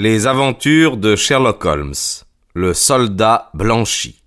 Les aventures de Sherlock Holmes, le soldat blanchi.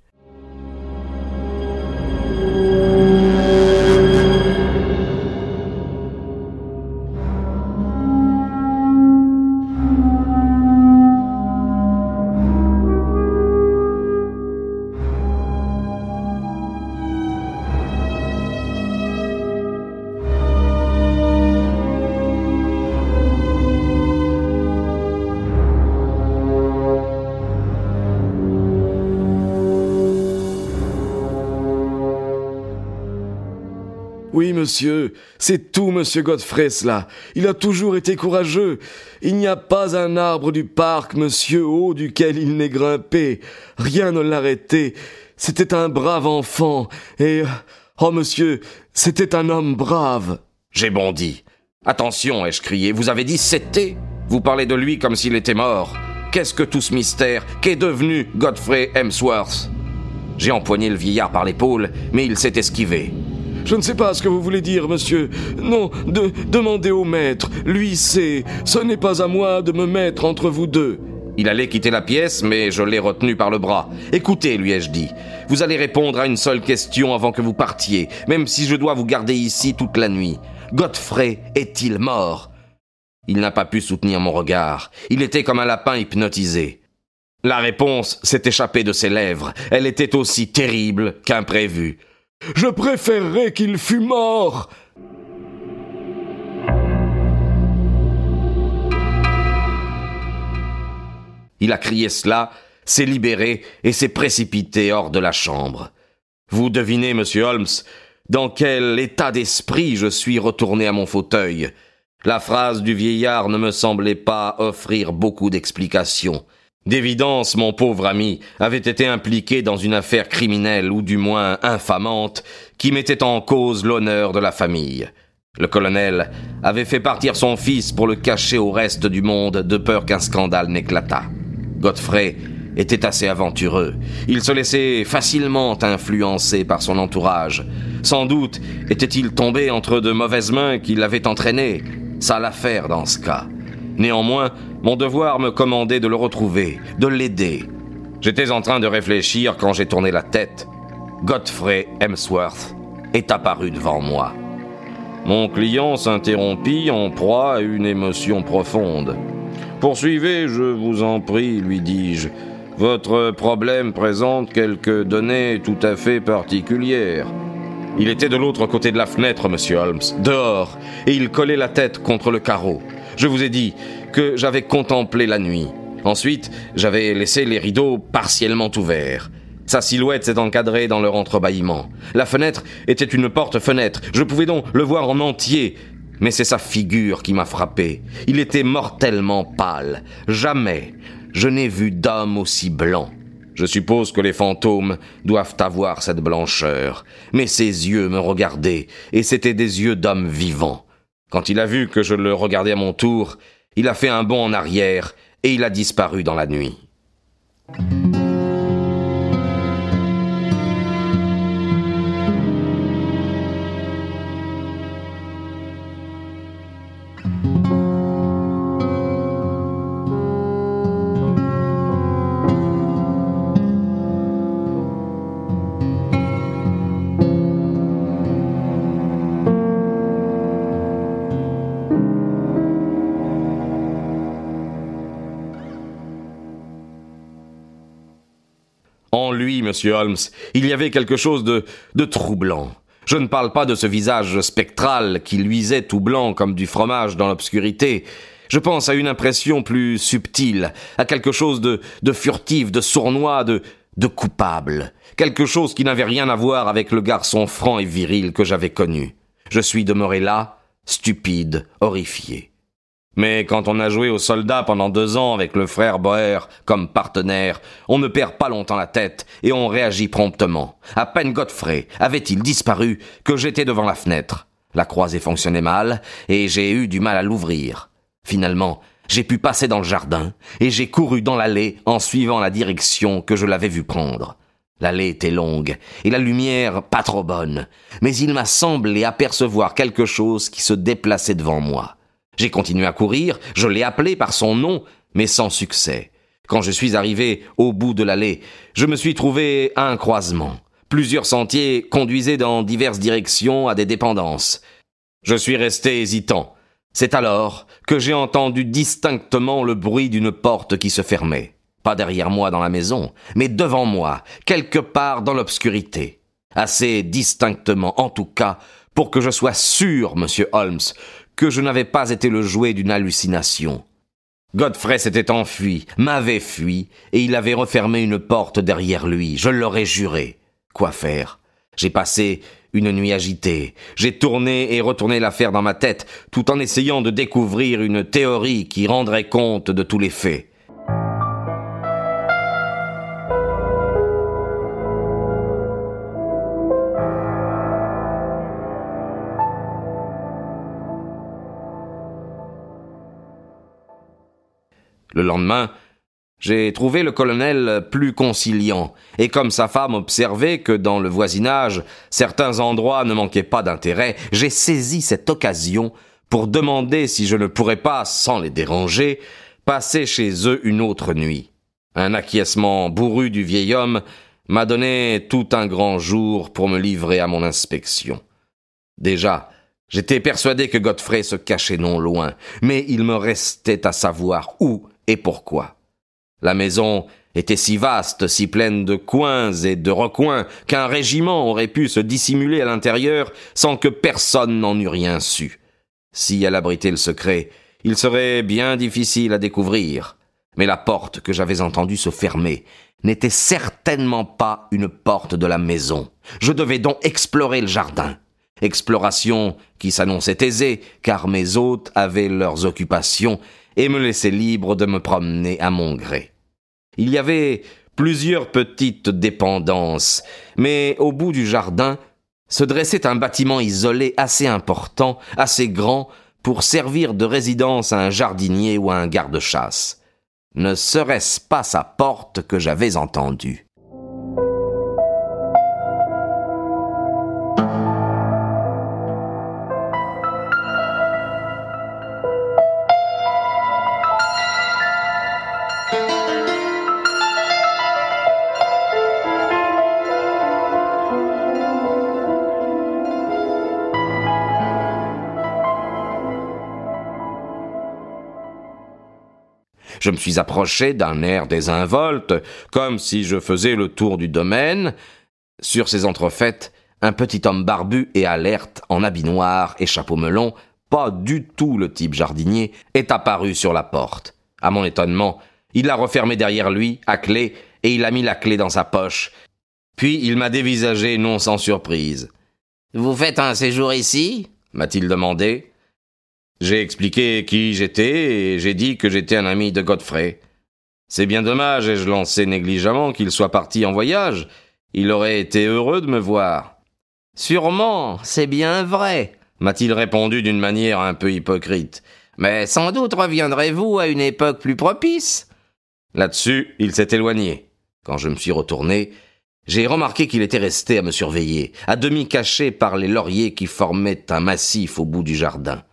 Oui, monsieur, c'est tout, monsieur Godfrey, cela. Il a toujours été courageux. Il n'y a pas un arbre du parc, monsieur, haut duquel il n'ait grimpé. Rien ne l'arrêtait. C'était un brave enfant, et... Oh, monsieur, c'était un homme brave. J'ai bondi. Attention, ai-je crié, vous avez dit c'était Vous parlez de lui comme s'il était mort. Qu'est-ce que tout ce mystère Qu'est devenu Godfrey Hemsworth? J'ai empoigné le vieillard par l'épaule, mais il s'est esquivé. Je ne sais pas ce que vous voulez dire, monsieur. Non, de, demandez au maître. Lui sait. Ce n'est pas à moi de me mettre entre vous deux. Il allait quitter la pièce, mais je l'ai retenu par le bras. Écoutez, lui ai-je dit. Vous allez répondre à une seule question avant que vous partiez, même si je dois vous garder ici toute la nuit. Godfrey est-il mort? Il n'a pas pu soutenir mon regard. Il était comme un lapin hypnotisé. La réponse s'est échappée de ses lèvres. Elle était aussi terrible qu'imprévue. Je préférerais qu'il fût mort. Il a crié cela, s'est libéré et s'est précipité hors de la chambre. Vous devinez, monsieur Holmes, dans quel état d'esprit je suis retourné à mon fauteuil. La phrase du vieillard ne me semblait pas offrir beaucoup d'explications. D'évidence, mon pauvre ami avait été impliqué dans une affaire criminelle ou du moins infamante qui mettait en cause l'honneur de la famille. Le colonel avait fait partir son fils pour le cacher au reste du monde de peur qu'un scandale n'éclatât. Godfrey était assez aventureux. Il se laissait facilement influencer par son entourage. Sans doute était-il tombé entre de mauvaises mains qui l'avaient entraîné. Ça l'affaire dans ce cas. Néanmoins, mon devoir me commandait de le retrouver, de l'aider. J'étais en train de réfléchir quand j'ai tourné la tête. Godfrey Hemsworth est apparu devant moi. Mon client s'interrompit en proie à une émotion profonde. Poursuivez, je vous en prie, lui dis-je. Votre problème présente quelques données tout à fait particulières. Il était de l'autre côté de la fenêtre, monsieur Holmes, dehors, et il collait la tête contre le carreau. Je vous ai dit que j'avais contemplé la nuit. Ensuite, j'avais laissé les rideaux partiellement ouverts. Sa silhouette s'est encadrée dans leur entrebâillement. La fenêtre était une porte-fenêtre. Je pouvais donc le voir en entier. Mais c'est sa figure qui m'a frappé. Il était mortellement pâle. Jamais je n'ai vu d'homme aussi blanc. Je suppose que les fantômes doivent avoir cette blancheur. Mais ses yeux me regardaient, et c'étaient des yeux d'homme vivant. Quand il a vu que je le regardais à mon tour, il a fait un bond en arrière et il a disparu dans la nuit. Monsieur Holmes, il y avait quelque chose de, de troublant. Je ne parle pas de ce visage spectral qui luisait tout blanc comme du fromage dans l'obscurité. Je pense à une impression plus subtile, à quelque chose de, de furtif, de sournois, de, de coupable. Quelque chose qui n'avait rien à voir avec le garçon franc et viril que j'avais connu. Je suis demeuré là, stupide, horrifié. Mais quand on a joué au soldat pendant deux ans avec le frère Boer comme partenaire, on ne perd pas longtemps la tête et on réagit promptement. À peine Godfrey avait-il disparu que j'étais devant la fenêtre. La croisée fonctionnait mal et j'ai eu du mal à l'ouvrir. Finalement, j'ai pu passer dans le jardin et j'ai couru dans l'allée en suivant la direction que je l'avais vu prendre. L'allée était longue et la lumière pas trop bonne, mais il m'a semblé apercevoir quelque chose qui se déplaçait devant moi. J'ai continué à courir, je l'ai appelé par son nom, mais sans succès. Quand je suis arrivé au bout de l'allée, je me suis trouvé à un croisement. Plusieurs sentiers conduisaient dans diverses directions à des dépendances. Je suis resté hésitant. C'est alors que j'ai entendu distinctement le bruit d'une porte qui se fermait. Pas derrière moi dans la maison, mais devant moi, quelque part dans l'obscurité. Assez distinctement, en tout cas, pour que je sois sûr, monsieur Holmes, que je n'avais pas été le jouet d'une hallucination. Godfrey s'était enfui, m'avait fui, et il avait refermé une porte derrière lui, je l'aurais juré. Quoi faire? J'ai passé une nuit agitée. J'ai tourné et retourné l'affaire dans ma tête, tout en essayant de découvrir une théorie qui rendrait compte de tous les faits. Le lendemain, j'ai trouvé le colonel plus conciliant, et comme sa femme observait que dans le voisinage certains endroits ne manquaient pas d'intérêt, j'ai saisi cette occasion pour demander si je ne pourrais pas, sans les déranger, passer chez eux une autre nuit. Un acquiescement bourru du vieil homme m'a donné tout un grand jour pour me livrer à mon inspection. Déjà, j'étais persuadé que Godfrey se cachait non loin, mais il me restait à savoir où et pourquoi? La maison était si vaste, si pleine de coins et de recoins, qu'un régiment aurait pu se dissimuler à l'intérieur sans que personne n'en eût rien su. Si elle abritait le secret, il serait bien difficile à découvrir. Mais la porte que j'avais entendu se fermer n'était certainement pas une porte de la maison. Je devais donc explorer le jardin. Exploration qui s'annonçait aisée, car mes hôtes avaient leurs occupations et me laissaient libre de me promener à mon gré. Il y avait plusieurs petites dépendances, mais au bout du jardin se dressait un bâtiment isolé assez important, assez grand, pour servir de résidence à un jardinier ou à un garde-chasse. Ne serait-ce pas sa porte que j'avais entendue Je me suis approché d'un air désinvolte, comme si je faisais le tour du domaine. Sur ces entrefaites, un petit homme barbu et alerte, en habit noir et chapeau melon, pas du tout le type jardinier, est apparu sur la porte. À mon étonnement, il l'a refermée derrière lui, à clé, et il a mis la clé dans sa poche. Puis il m'a dévisagé non sans surprise. Vous faites un séjour ici? m'a-t-il demandé. J'ai expliqué qui j'étais et j'ai dit que j'étais un ami de Godfrey. C'est bien dommage, ai-je lancé négligemment, qu'il soit parti en voyage. Il aurait été heureux de me voir. Sûrement, c'est bien vrai, m'a-t-il répondu d'une manière un peu hypocrite. Mais sans doute reviendrez-vous à une époque plus propice. Là-dessus, il s'est éloigné. Quand je me suis retourné, j'ai remarqué qu'il était resté à me surveiller, à demi caché par les lauriers qui formaient un massif au bout du jardin.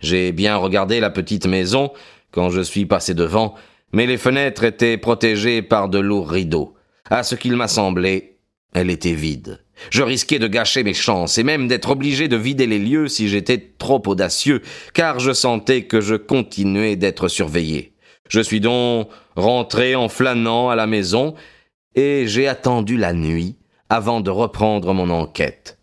J'ai bien regardé la petite maison quand je suis passé devant, mais les fenêtres étaient protégées par de lourds rideaux. À ce qu'il m'a semblé, elle était vide. Je risquais de gâcher mes chances et même d'être obligé de vider les lieux si j'étais trop audacieux, car je sentais que je continuais d'être surveillé. Je suis donc rentré en flânant à la maison et j'ai attendu la nuit avant de reprendre mon enquête.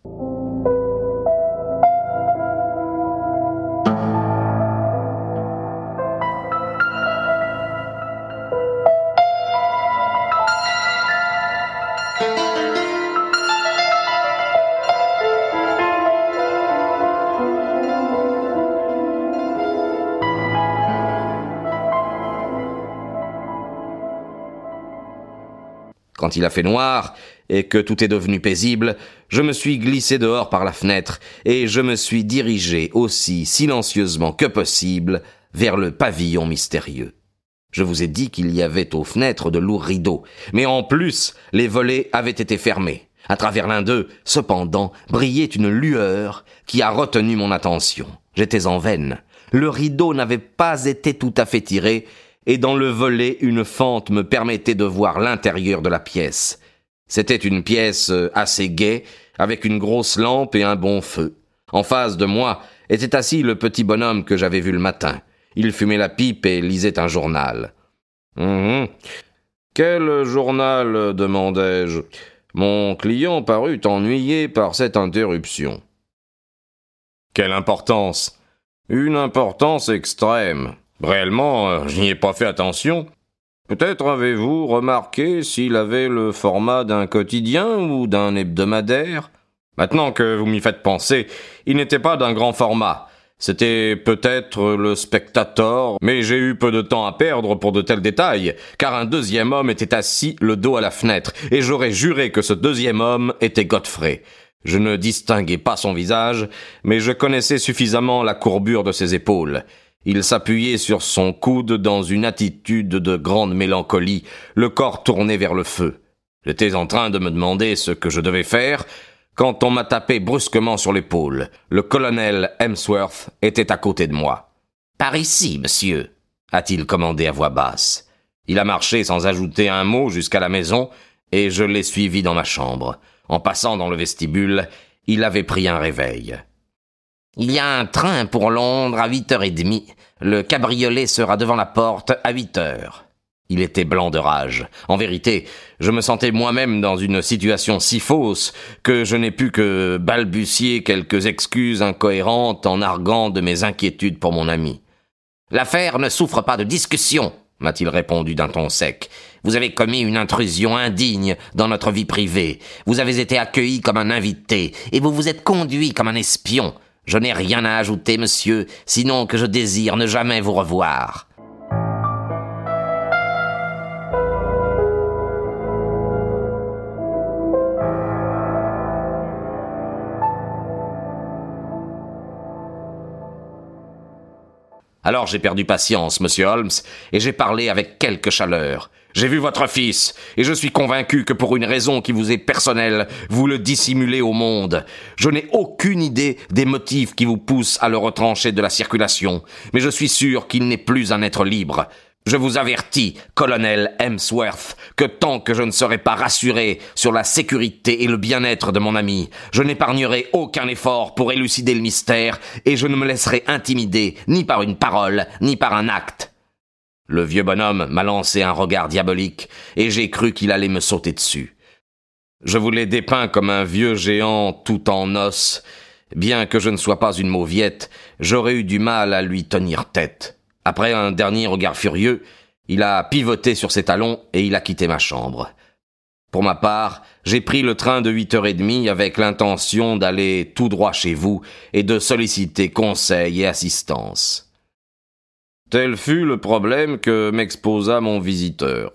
Quand il a fait noir et que tout est devenu paisible, je me suis glissé dehors par la fenêtre et je me suis dirigé aussi silencieusement que possible vers le pavillon mystérieux. Je vous ai dit qu'il y avait aux fenêtres de lourds rideaux, mais en plus, les volets avaient été fermés. À travers l'un d'eux, cependant, brillait une lueur qui a retenu mon attention. J'étais en veine. Le rideau n'avait pas été tout à fait tiré, et dans le volet une fente me permettait de voir l'intérieur de la pièce. C'était une pièce euh, assez gaie, avec une grosse lampe et un bon feu. En face de moi était assis le petit bonhomme que j'avais vu le matin. Il fumait la pipe et lisait un journal. Hum, Quel journal demandai-je? Mon client parut ennuyé par cette interruption. Quelle importance Une importance extrême. Réellement, euh, je n'y ai pas fait attention. Peut-être avez-vous remarqué s'il avait le format d'un quotidien ou d'un hebdomadaire Maintenant que vous m'y faites penser, il n'était pas d'un grand format. C'était peut-être le spectateur, mais j'ai eu peu de temps à perdre pour de tels détails, car un deuxième homme était assis le dos à la fenêtre, et j'aurais juré que ce deuxième homme était Godfrey. Je ne distinguais pas son visage, mais je connaissais suffisamment la courbure de ses épaules. Il s'appuyait sur son coude dans une attitude de grande mélancolie, le corps tourné vers le feu. J'étais en train de me demander ce que je devais faire, quand on m'a tapé brusquement sur l'épaule. Le colonel Hemsworth était à côté de moi. Par ici, monsieur, a-t-il commandé à voix basse. Il a marché sans ajouter un mot jusqu'à la maison, et je l'ai suivi dans ma chambre. En passant dans le vestibule, il avait pris un réveil. Il y a un train pour Londres à huit heures et demie. Le cabriolet sera devant la porte à huit heures. Il était blanc de rage. En vérité, je me sentais moi-même dans une situation si fausse que je n'ai pu que balbutier quelques excuses incohérentes en arguant de mes inquiétudes pour mon ami. L'affaire ne souffre pas de discussion, m'a-t-il répondu d'un ton sec. Vous avez commis une intrusion indigne dans notre vie privée. Vous avez été accueilli comme un invité, et vous vous êtes conduit comme un espion. Je n'ai rien à ajouter, monsieur, sinon que je désire ne jamais vous revoir. Alors j'ai perdu patience, monsieur Holmes, et j'ai parlé avec quelque chaleur. J'ai vu votre fils, et je suis convaincu que pour une raison qui vous est personnelle, vous le dissimulez au monde. Je n'ai aucune idée des motifs qui vous poussent à le retrancher de la circulation, mais je suis sûr qu'il n'est plus un être libre. Je vous avertis, colonel Hemsworth, que tant que je ne serai pas rassuré sur la sécurité et le bien-être de mon ami, je n'épargnerai aucun effort pour élucider le mystère et je ne me laisserai intimider ni par une parole, ni par un acte. Le vieux bonhomme m'a lancé un regard diabolique et j'ai cru qu'il allait me sauter dessus. Je vous l'ai dépeint comme un vieux géant tout en os. Bien que je ne sois pas une mauviette, j'aurais eu du mal à lui tenir tête. Après un dernier regard furieux, il a pivoté sur ses talons et il a quitté ma chambre. Pour ma part, j'ai pris le train de huit heures et demie avec l'intention d'aller tout droit chez vous et de solliciter conseil et assistance. Tel fut le problème que m'exposa mon visiteur.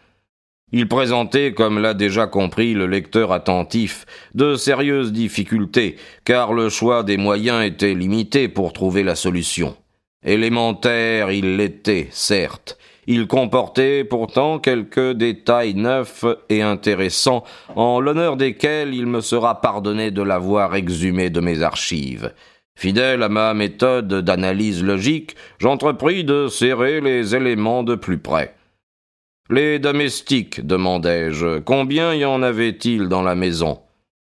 Il présentait, comme l'a déjà compris le lecteur attentif, de sérieuses difficultés, car le choix des moyens était limité pour trouver la solution. Élémentaire il l'était, certes. Il comportait pourtant quelques détails neufs et intéressants, en l'honneur desquels il me sera pardonné de l'avoir exhumé de mes archives. Fidèle à ma méthode d'analyse logique, j'entrepris de serrer les éléments de plus près. Les domestiques, demandai-je, combien y en avait-il dans la maison?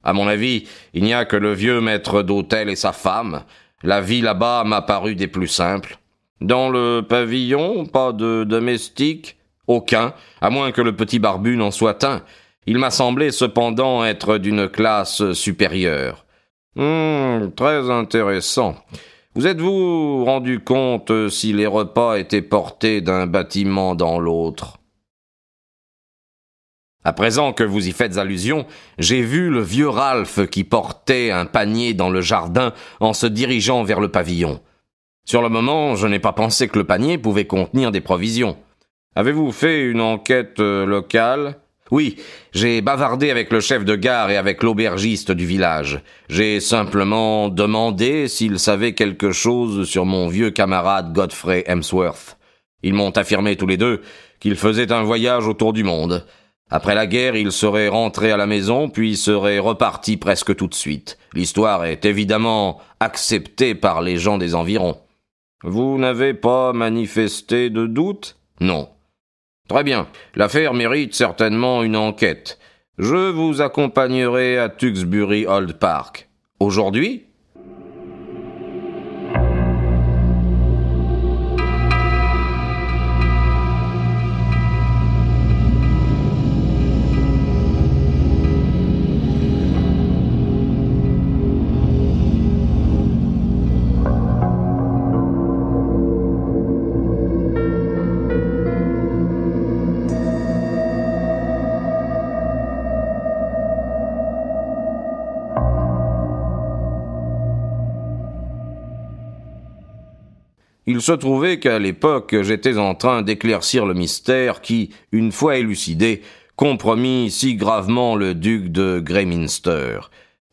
À mon avis, il n'y a que le vieux maître d'hôtel et sa femme, la vie là-bas m'a paru des plus simples. Dans le pavillon, pas de domestique Aucun, à moins que le petit barbu n'en soit un. Il m'a semblé cependant être d'une classe supérieure. Hum, très intéressant. Vous êtes-vous rendu compte si les repas étaient portés d'un bâtiment dans l'autre? À présent que vous y faites allusion, j'ai vu le vieux Ralph qui portait un panier dans le jardin en se dirigeant vers le pavillon. Sur le moment, je n'ai pas pensé que le panier pouvait contenir des provisions. Avez-vous fait une enquête euh, locale? Oui, j'ai bavardé avec le chef de gare et avec l'aubergiste du village. J'ai simplement demandé s'ils savaient quelque chose sur mon vieux camarade Godfrey Hemsworth. Ils m'ont affirmé tous les deux qu'il faisait un voyage autour du monde. Après la guerre, il serait rentré à la maison, puis serait reparti presque tout de suite. L'histoire est évidemment acceptée par les gens des environs. Vous n'avez pas manifesté de doute? Non. Très bien. L'affaire mérite certainement une enquête. Je vous accompagnerai à Tewkesbury Old Park. Aujourd'hui Il se trouvait qu'à l'époque j'étais en train d'éclaircir le mystère qui, une fois élucidé, compromit si gravement le duc de Greyminster.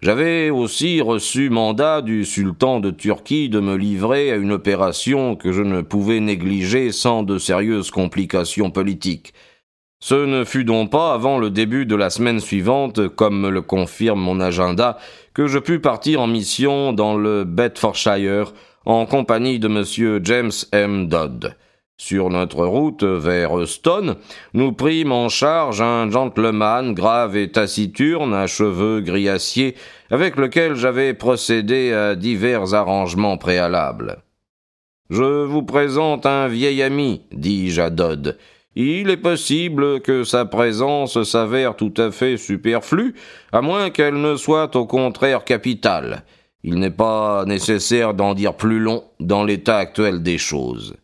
J'avais aussi reçu mandat du sultan de Turquie de me livrer à une opération que je ne pouvais négliger sans de sérieuses complications politiques. Ce ne fut donc pas avant le début de la semaine suivante, comme me le confirme mon agenda, que je pus partir en mission dans le Bedfordshire, en compagnie de M. James M. Dodd. Sur notre route vers Euston, nous prîmes en charge un gentleman grave et taciturne à cheveux gris avec lequel j'avais procédé à divers arrangements préalables. Je vous présente un vieil ami, dis-je à Dodd. Il est possible que sa présence s'avère tout à fait superflue, à moins qu'elle ne soit au contraire capitale. Il n'est pas nécessaire d'en dire plus long dans l'état actuel des choses.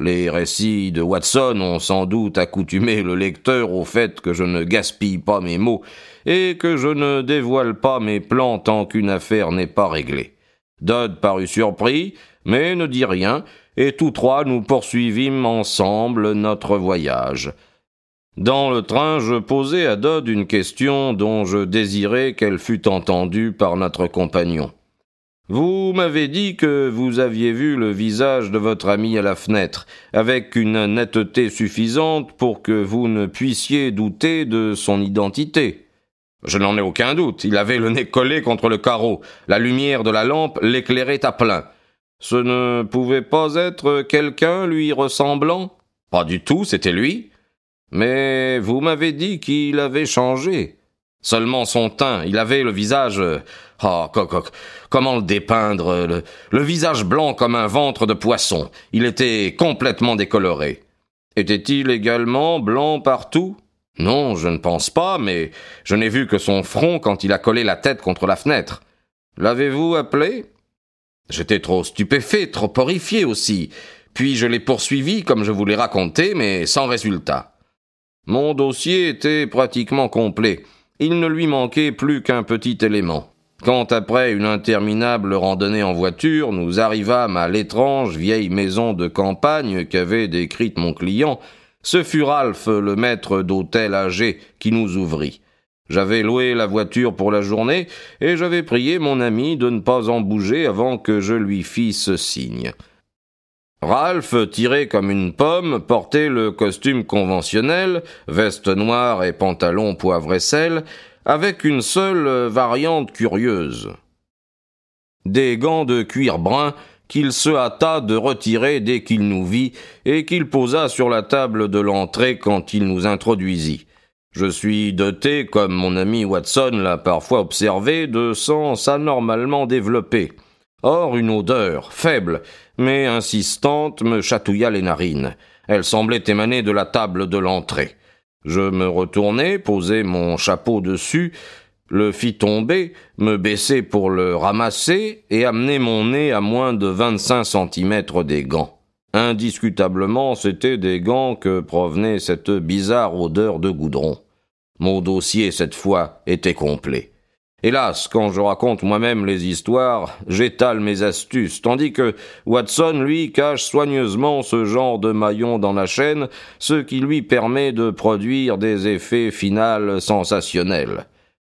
Les récits de Watson ont sans doute accoutumé le lecteur au fait que je ne gaspille pas mes mots et que je ne dévoile pas mes plans tant qu'une affaire n'est pas réglée. Dodd parut surpris, mais ne dit rien, et tous trois nous poursuivîmes ensemble notre voyage. Dans le train, je posai à Dodd une question dont je désirais qu'elle fût entendue par notre compagnon. Vous m'avez dit que vous aviez vu le visage de votre ami à la fenêtre, avec une netteté suffisante pour que vous ne puissiez douter de son identité. Je n'en ai aucun doute. Il avait le nez collé contre le carreau. La lumière de la lampe l'éclairait à plein. Ce ne pouvait pas être quelqu'un lui ressemblant? Pas du tout, c'était lui. Mais vous m'avez dit qu'il avait changé. Seulement son teint, il avait le visage. Oh, comment le dépeindre le, le visage blanc comme un ventre de poisson. Il était complètement décoloré. Était-il également blanc partout? Non, je ne pense pas, mais je n'ai vu que son front quand il a collé la tête contre la fenêtre. L'avez-vous appelé? J'étais trop stupéfait, trop horrifié aussi. Puis je l'ai poursuivi comme je vous l'ai raconté, mais sans résultat. Mon dossier était pratiquement complet. Il ne lui manquait plus qu'un petit élément. Quand après une interminable randonnée en voiture, nous arrivâmes à l'étrange vieille maison de campagne qu'avait décrite mon client, ce fut Ralph, le maître d'hôtel âgé, qui nous ouvrit. J'avais loué la voiture pour la journée, et j'avais prié mon ami de ne pas en bouger avant que je lui fisse signe. Ralph, tiré comme une pomme, portait le costume conventionnel, veste noire et pantalon poivre et sel, avec une seule variante curieuse. Des gants de cuir brun qu'il se hâta de retirer dès qu'il nous vit et qu'il posa sur la table de l'entrée quand il nous introduisit. Je suis doté, comme mon ami Watson l'a parfois observé, de sens anormalement développé. Or, une odeur, faible, mais insistante, me chatouilla les narines. Elle semblait émaner de la table de l'entrée. Je me retournai, posai mon chapeau dessus, le fis tomber, me baissai pour le ramasser et amenai mon nez à moins de vingt-cinq centimètres des gants. Indiscutablement, c'étaient des gants que provenait cette bizarre odeur de goudron. Mon dossier, cette fois, était complet. Hélas, quand je raconte moi-même les histoires, j'étale mes astuces, tandis que Watson, lui, cache soigneusement ce genre de maillon dans la chaîne, ce qui lui permet de produire des effets finals sensationnels.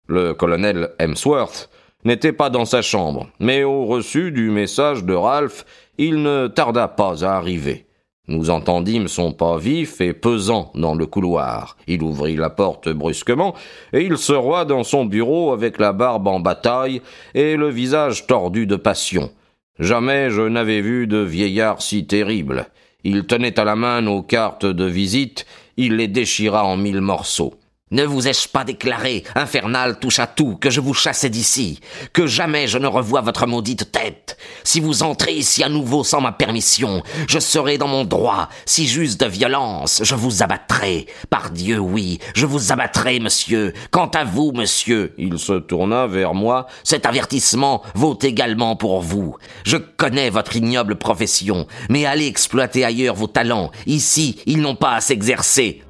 Le colonel Hemsworth n'était pas dans sa chambre, mais au reçu du message de Ralph, il ne tarda pas à arriver. Nous entendîmes son pas vif et pesant dans le couloir. Il ouvrit la porte brusquement, et il se roit dans son bureau avec la barbe en bataille et le visage tordu de passion. Jamais je n'avais vu de vieillard si terrible. Il tenait à la main nos cartes de visite, il les déchira en mille morceaux. Ne vous ai-je pas déclaré, infernal touche à tout, que je vous chassais d'ici, que jamais je ne revois votre maudite tête? Si vous entrez ici à nouveau sans ma permission, je serai dans mon droit, si j'use de violence, je vous abattrai. Par Dieu, oui, je vous abattrai, monsieur. Quant à vous, monsieur, il se tourna vers moi, cet avertissement vaut également pour vous. Je connais votre ignoble profession, mais allez exploiter ailleurs vos talents. Ici, ils n'ont pas à s'exercer.